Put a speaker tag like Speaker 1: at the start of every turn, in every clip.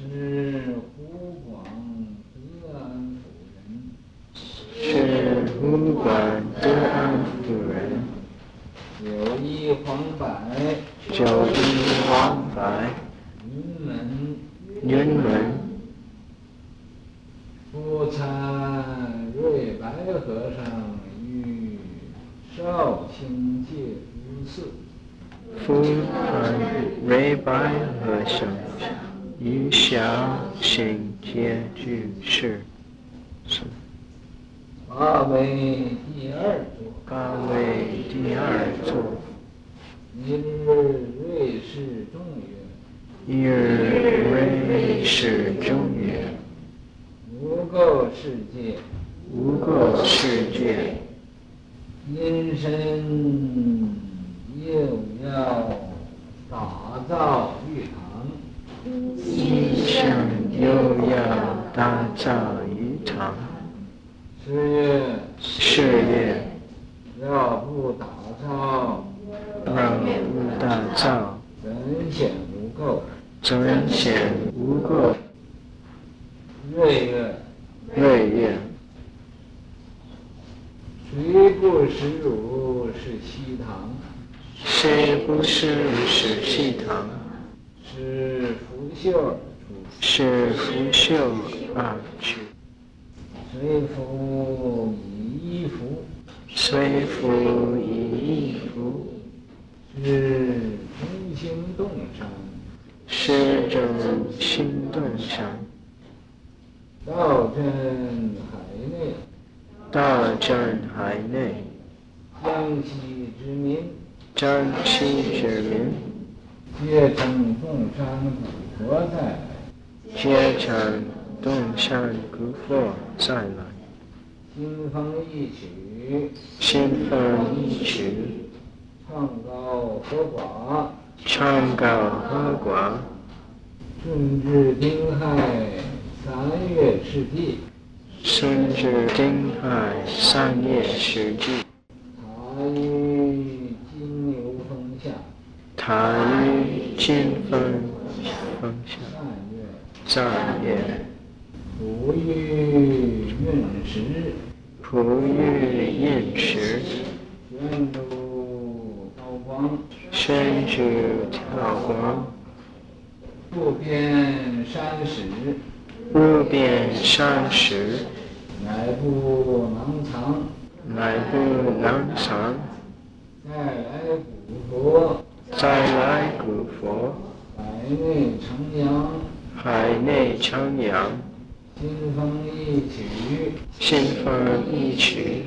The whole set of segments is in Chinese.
Speaker 1: 是湖广德安府人。
Speaker 2: 是湖广德安府人。
Speaker 1: 九衣黄白。
Speaker 2: 九衣黄白。
Speaker 1: 云门。
Speaker 2: 云门。
Speaker 1: 复参瑞白和尚绍兴戒毒寺。
Speaker 2: 复参瑞白和尚于绍兴戒毒寺。
Speaker 1: 发为第二座。
Speaker 2: 八为第二座。
Speaker 1: 一日瑞士众曰。
Speaker 2: 一日瑞士众曰。
Speaker 1: 无垢世界，
Speaker 2: 无垢世界，
Speaker 1: 因身又要打造玉堂，
Speaker 2: 因身又要打造玉堂。
Speaker 1: 事业，
Speaker 2: 事业，
Speaker 1: 要不打造，
Speaker 2: 要不打造，
Speaker 1: 人显不够，
Speaker 2: 人显无垢？
Speaker 1: 瑞曰，
Speaker 2: 瑞曰，
Speaker 1: 虽不识汝是西堂，
Speaker 2: 虽不识汝是西堂，
Speaker 1: 是拂袖
Speaker 2: 是拂袖而去，
Speaker 1: 虽复以衣服，
Speaker 2: 虽复以衣服，
Speaker 1: 是中兴洞山，
Speaker 2: 是中兴洞山。
Speaker 1: 道真海内，
Speaker 2: 道真海内，
Speaker 1: 江西之民，
Speaker 2: 江西之民，
Speaker 1: 皆称洞山古佛再来，
Speaker 2: 皆称洞山古佛再来。
Speaker 1: 新风一曲，
Speaker 2: 新风一曲，
Speaker 1: 唱高和寡，
Speaker 2: 唱高和寡，
Speaker 1: 顺治丁亥。三月十季，
Speaker 2: 顺治丁亥三月十季，
Speaker 1: 他于金牛峰下，
Speaker 2: 他于金峰峰下，三月，
Speaker 1: 普于运石，
Speaker 2: 普于运石，
Speaker 1: 宣诸道光，
Speaker 2: 宣诸道光，
Speaker 1: 不遍山石。
Speaker 2: 不遍山石，
Speaker 1: 乃不能藏，
Speaker 2: 乃不能藏。
Speaker 1: 再来古佛，
Speaker 2: 再来古佛。
Speaker 1: 海内徜徉，
Speaker 2: 海内徜徉。
Speaker 1: 新风一曲，
Speaker 2: 新风一曲。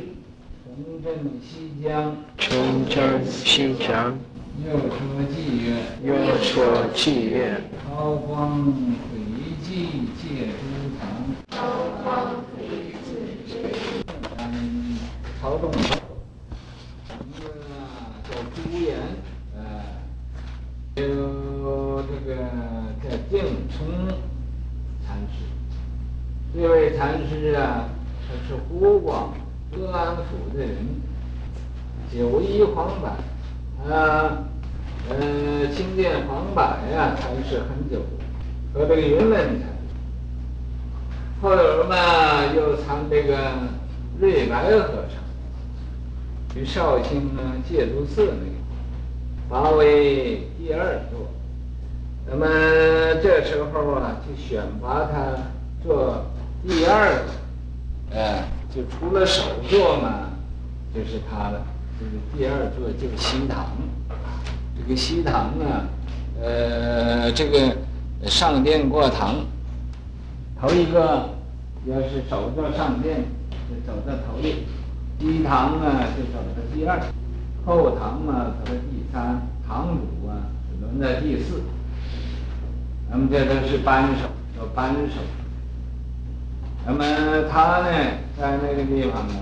Speaker 1: 重振西江，
Speaker 2: 重振西江。
Speaker 1: 又说妓院，
Speaker 2: 又说妓院，
Speaker 1: 韬光辉霁戒毒堂，
Speaker 2: 韬光辉霁戒毒堂。
Speaker 1: 曹洞宗，一个叫朱颜，呃，有这个叫净冲禅师。这位禅师啊，他是湖广德安府的人，九一黄柏，啊，呃，青殿黄柏呀，禅师很久。和这个云门禅，后来嘛又参这个瑞白和尚，去绍兴呢戒毒寺那里，发为第二座。那么这时候啊，就选拔他做第二个，呃，就除了首座嘛，就是他了。就是第二座就是西堂，这个西堂啊，呃，这个。上殿过堂，头一个要是首座上殿，就走到头一；堂啊，就走到第二；后堂嘛，走到第三；堂主啊，轮在第四。那么这都是扳手，叫扳手。那么他呢，在那个地方呢，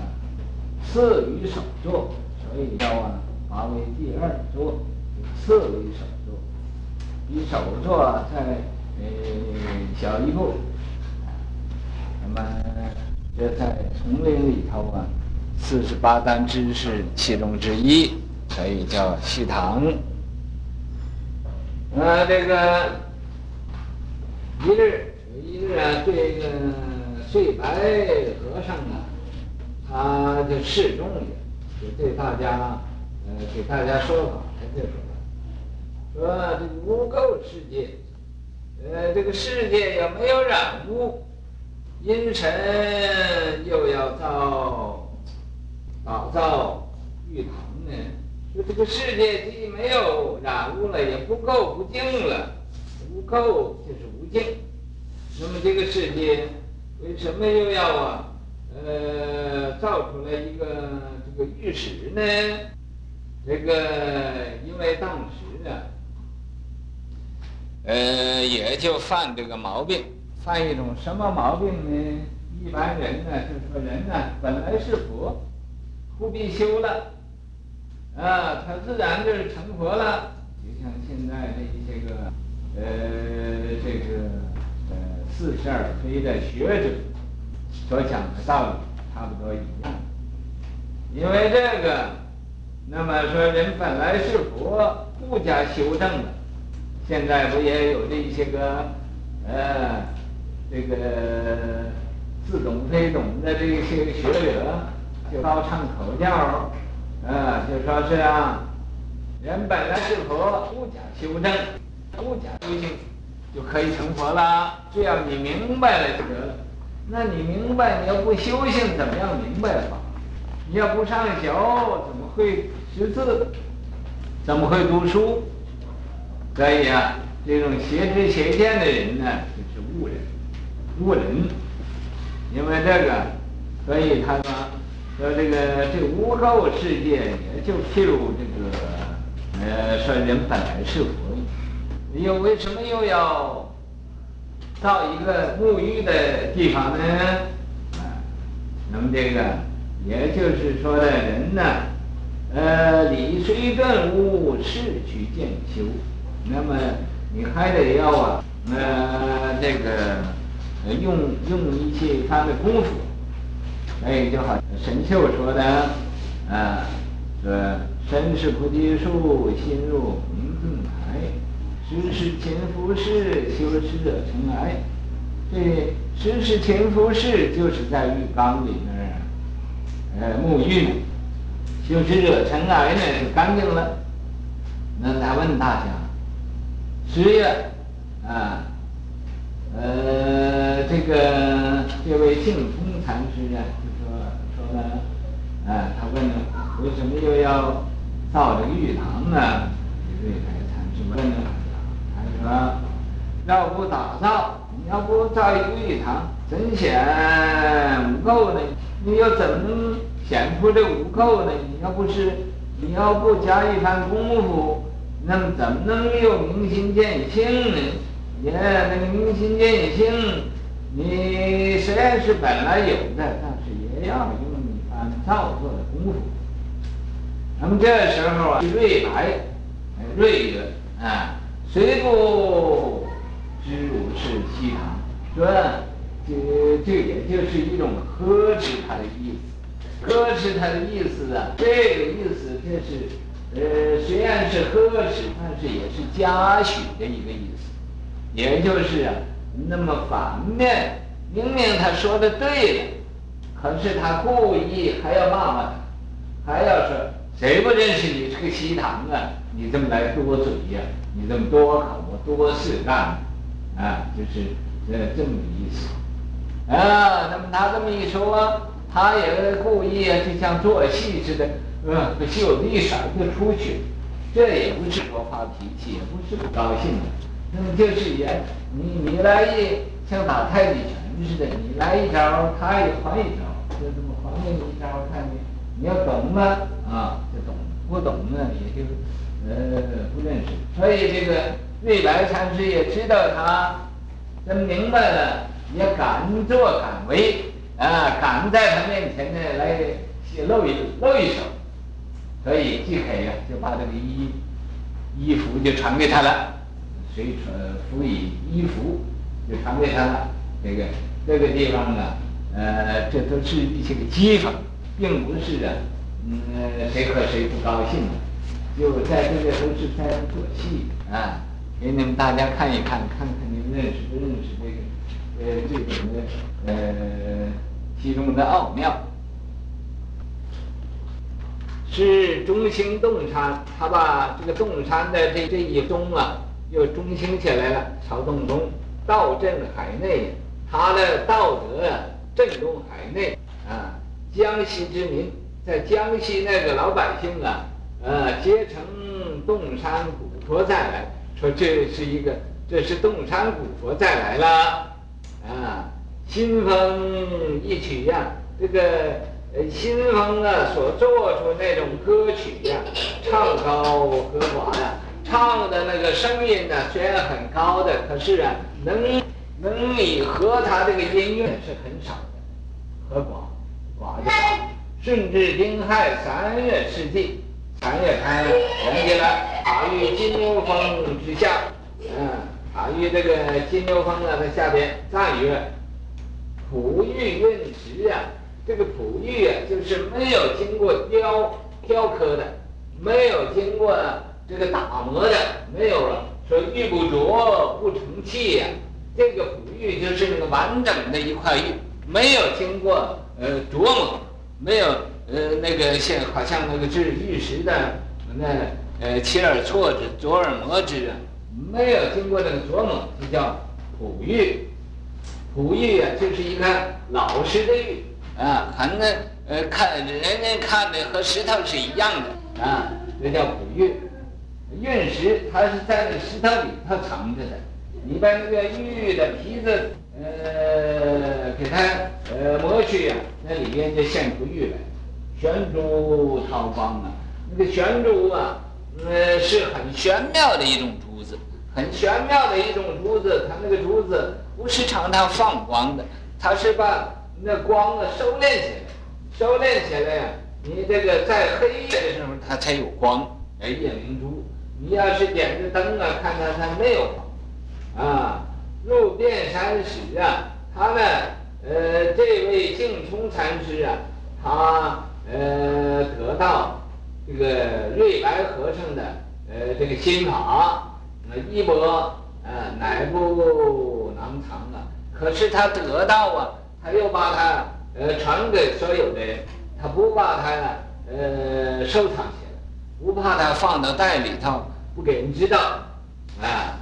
Speaker 1: 次于首座，所以叫啊，华为第二座，次为首。比首座再呃小一步，那么这在丛林里头啊，四十八单知识其中之一，所以叫西堂。那，这个一日一日啊，这个岁白和尚啊，他就示众了，就对大家，呃，给大家说法，他就说，说这个污垢世界，呃，这个世界也没有染污？阴沉又要造，打造玉堂呢？说这个世界既没有染污了，也不垢不净了，无垢就是无净。那么这个世界为什么又要啊？呃，造出来一个这个玉石呢？这个因为当时啊，呃，也就犯这个毛病。犯一种什么毛病呢？一般人呢，就说人呢，本来是佛，不必修了，啊，他自然就是成佛了。就像现在这些个，呃，这个呃似是而非的学者所讲的道理，差不多一样。因为这个，那么说人本来是佛，不加修正的，现在不也有这些个，呃。这个似懂非懂的这些个学者，就高唱口调，啊，就说是啊，人本来是佛，不假修正，不假修行，就可以成佛了。只要你明白了就得了。那你明白，你要不修行，怎么样明白法？你要不上学，怎么会识字？怎么会读书？所以啊，这种邪知邪见的人呢，就是误人。误人，因为这个，所以他说说这个这个污垢世界，也就譬如这个，呃，说人本来是佛，又为什么又要到一个沐浴的地方呢？啊，那么这个，也就是说的人呢，呃，理虽顿悟，事须渐修，那么你还得要啊，呃，这个。呃用用一些他的功夫，哎，就好神秀说的，啊，说身是菩提树，心入明镜台，时时勤拂拭，修持惹尘埃。这时时勤拂拭就是在浴缸里面，呃，沐浴，修持惹尘埃呢就干净了。那来问大家，十月，啊。呃，这个这位净空禅师啊，就说说呢，啊，他问了，为什么又要造这个玉堂呢？瑞白禅师问了，他说，要不打造，你要不造一个玉堂，怎显无垢呢？你要怎么显出这无垢呢？你要不是，你要不加一番功夫，那么怎么能有明心见性呢？也那个明心见性，你虽然是本来有的，但是也要用一番造作的功夫。那么这时候啊，瑞白，瑞曰啊，虽不知如是西堂，说这这也就是一种呵斥他的意思，呵斥他的意思啊，这个意思这是呃，虽然是呵斥，但是也是嘉许的一个意思。也就是啊，那么反面，明明他说的对了，可是他故意还要骂骂他，还要说谁不认识你这个西堂啊？你这么来多嘴呀、你这么多口，多事干，啊，就是呃这么个意思。啊，那么他这么一说，他也故意啊，就像做戏似的，嗯，可惜我这一闪就出去，这也不是说发脾气，也不是不高兴的。那么就是也，你你来一像打太极拳似的，你来一招，他也还一招，就这么还给你一招，看你你要懂了啊就懂，不懂呢也就呃不认识。所以这个瑞白禅师也知道他真明白了，也敢作敢为啊，敢在他面前呢来露一露一手，所以季凯呀就把这个衣衣服就传给他了。随传服以衣服，就传给他了。这个这个地方啊，呃，这都是一些个机法，并不是啊，嗯，谁和谁不高兴，就在这个都是在做戏啊，给你们大家看一看，看看你们认识不认识这个呃这种的呃其中的奥妙。是中兴洞山，他把这个洞山的这这一宗啊，又中兴起来了。曹洞宗道震海内，他的道德啊，震动海内啊。江西之民，在江西那个老百姓啊，呃，皆成洞山古佛再来，说这是一个，这是洞山古佛再来了啊。新风一曲呀、这个。呃，新风啊，所做出那种歌曲呀、唱高和寡呀，唱的那个声音呢、虽然很高的，可是啊，能能以和他这个音乐是很少的，和寡寡的少。顺治丁亥三月四季，三月开人家了，塔于金牛峰之下，嗯，塔于这个金牛峰啊的下边，赞曰：璞玉韵石啊。这个璞玉啊，就是没有经过雕雕刻的，没有经过这个打磨的，没有了说玉不琢不成器呀、啊。这个璞玉就是那个完整的一块玉，没有经过呃琢磨，没有呃那个像好像那个制玉石的那呃切而错之、琢而磨之啊，没有经过那个琢磨，就叫璞玉。璞玉啊，就是一个老实的玉。啊，反正呃，看人家看的和石头是一样的啊，这叫璞玉。玉石它是在那石头里头藏着的，你把那个玉的皮子呃给它呃磨去呀、啊，那里边就现出玉来。玄珠掏光啊，那个玄珠啊，呃是很玄妙的一种珠子，很玄妙的一种珠子，它那个珠子不是常常放光的，它是把。那光啊，收敛起来，收敛起来呀、啊，你这个在黑夜的时候，它才有光。哎，夜明珠，你要是点着灯啊，看它它没有光。啊，入殿山时啊，他呢，呃，这位净空禅师啊，他呃得到这个瑞白和尚的呃这个心法，那衣钵呃乃不能藏啊。可是他得到啊。他又把它呃传给所有的人，他不把它呃收藏起来，不怕它放到袋里头不给人知道，啊，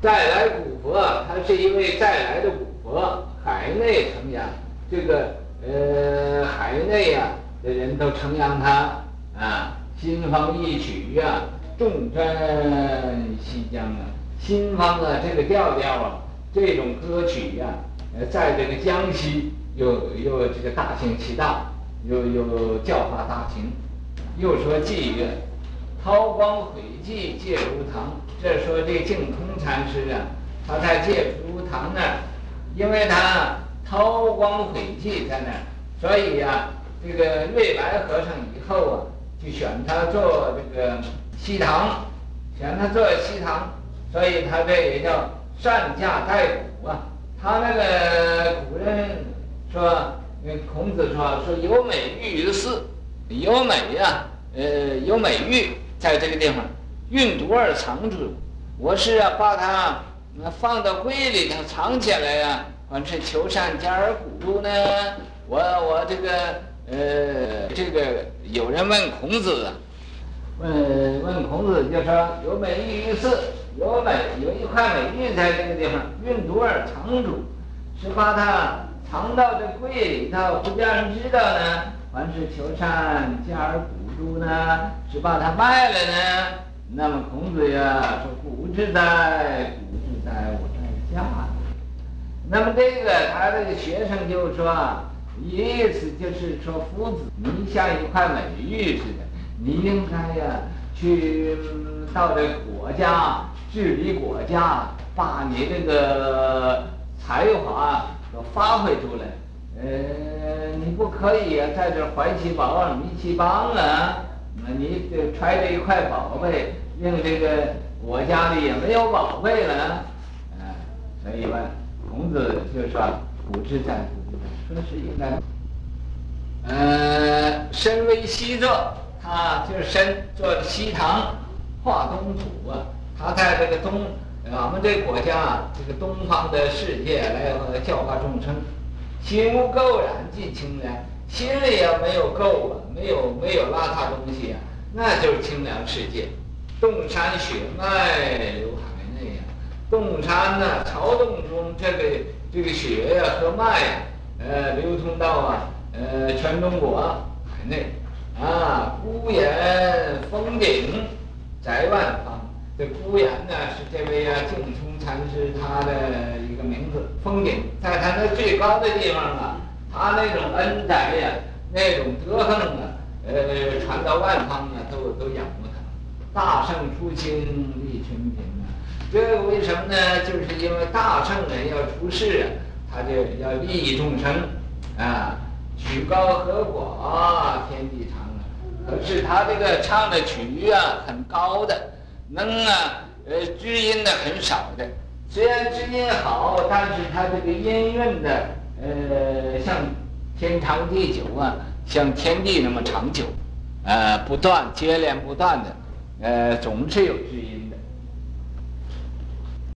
Speaker 1: 再来古佛，他是一位再来的古佛，海内承扬，这个呃海内呀、啊、的人都承扬他啊，新风一曲呀、重振西江啊，新风啊这个调调啊，这种歌曲呀、呃，在这个江西又又这个大行其道，又又教化大情，又说偈曰：“韬光辉霁戒如堂。”这说这净空禅师啊，他在戒如堂那儿，因为他韬光辉霁在那儿，所以呀、啊，这个瑞白和尚以后啊，就选他做这个西堂，选他做西堂，所以他这也叫善驾代古啊。他那个古人说，孔子说说有美玉于斯，有美呀，呃，有美玉在这个地方，运牘而藏之。我是啊，把它放到柜里头藏起来呀，还是求善加而鼓助呢？我我这个呃，这个有人问孔子，问问孔子就说有美玉于斯。有美有一块美玉在这个地方，运毒而藏之，是把它藏到这柜里头，不让人知道呢，还是求善加而鼓助呢？是把它卖了呢？那么孔子呀说：“古之哉，古之哉，我在下。”那么这个他这个学生就说，意思就是说，夫子，你像一块美玉似的，你应该呀去到这国家。治理国家，把你这个才华都发挥出来。呃，你不可以在这怀其宝啊迷其邦啊！那你这揣着一块宝贝，令这个国家里也没有宝贝了。呃，所以吧，孔子就说：“古之在，古之在，说是应该。”呃。身为西座，他就是身做西堂，化东土啊。他在这个东，我们这国家这个东方的世界来教化众生，心无垢染即清凉，心里也没有垢啊，没有没有邋遢东西啊，那就是清凉世界。洞山血脉流海内呀，洞山呢，朝洞中这个这个血呀和脉呀，呃，流通到啊，呃，全中国海内，啊，孤岩峰顶宅万。这孤岩呢是这位啊净空禅师他的一个名字，峰顶在他那最高的地方啊，他那种恩德呀，那种德行啊，呃，传到万方啊，都都仰慕他。大圣初兴利群品啊，这为什么呢？就是因为大圣人要出世啊，他就要利益众生啊，曲高和寡，天地长啊。可是他这个唱的曲啊，很高的。能啊，呃，知音的很少的。虽然知音好，但是他这个音韵的，呃，像天长地久啊，像天地那么长久，呃，不断接连不断的，呃，总是有知音。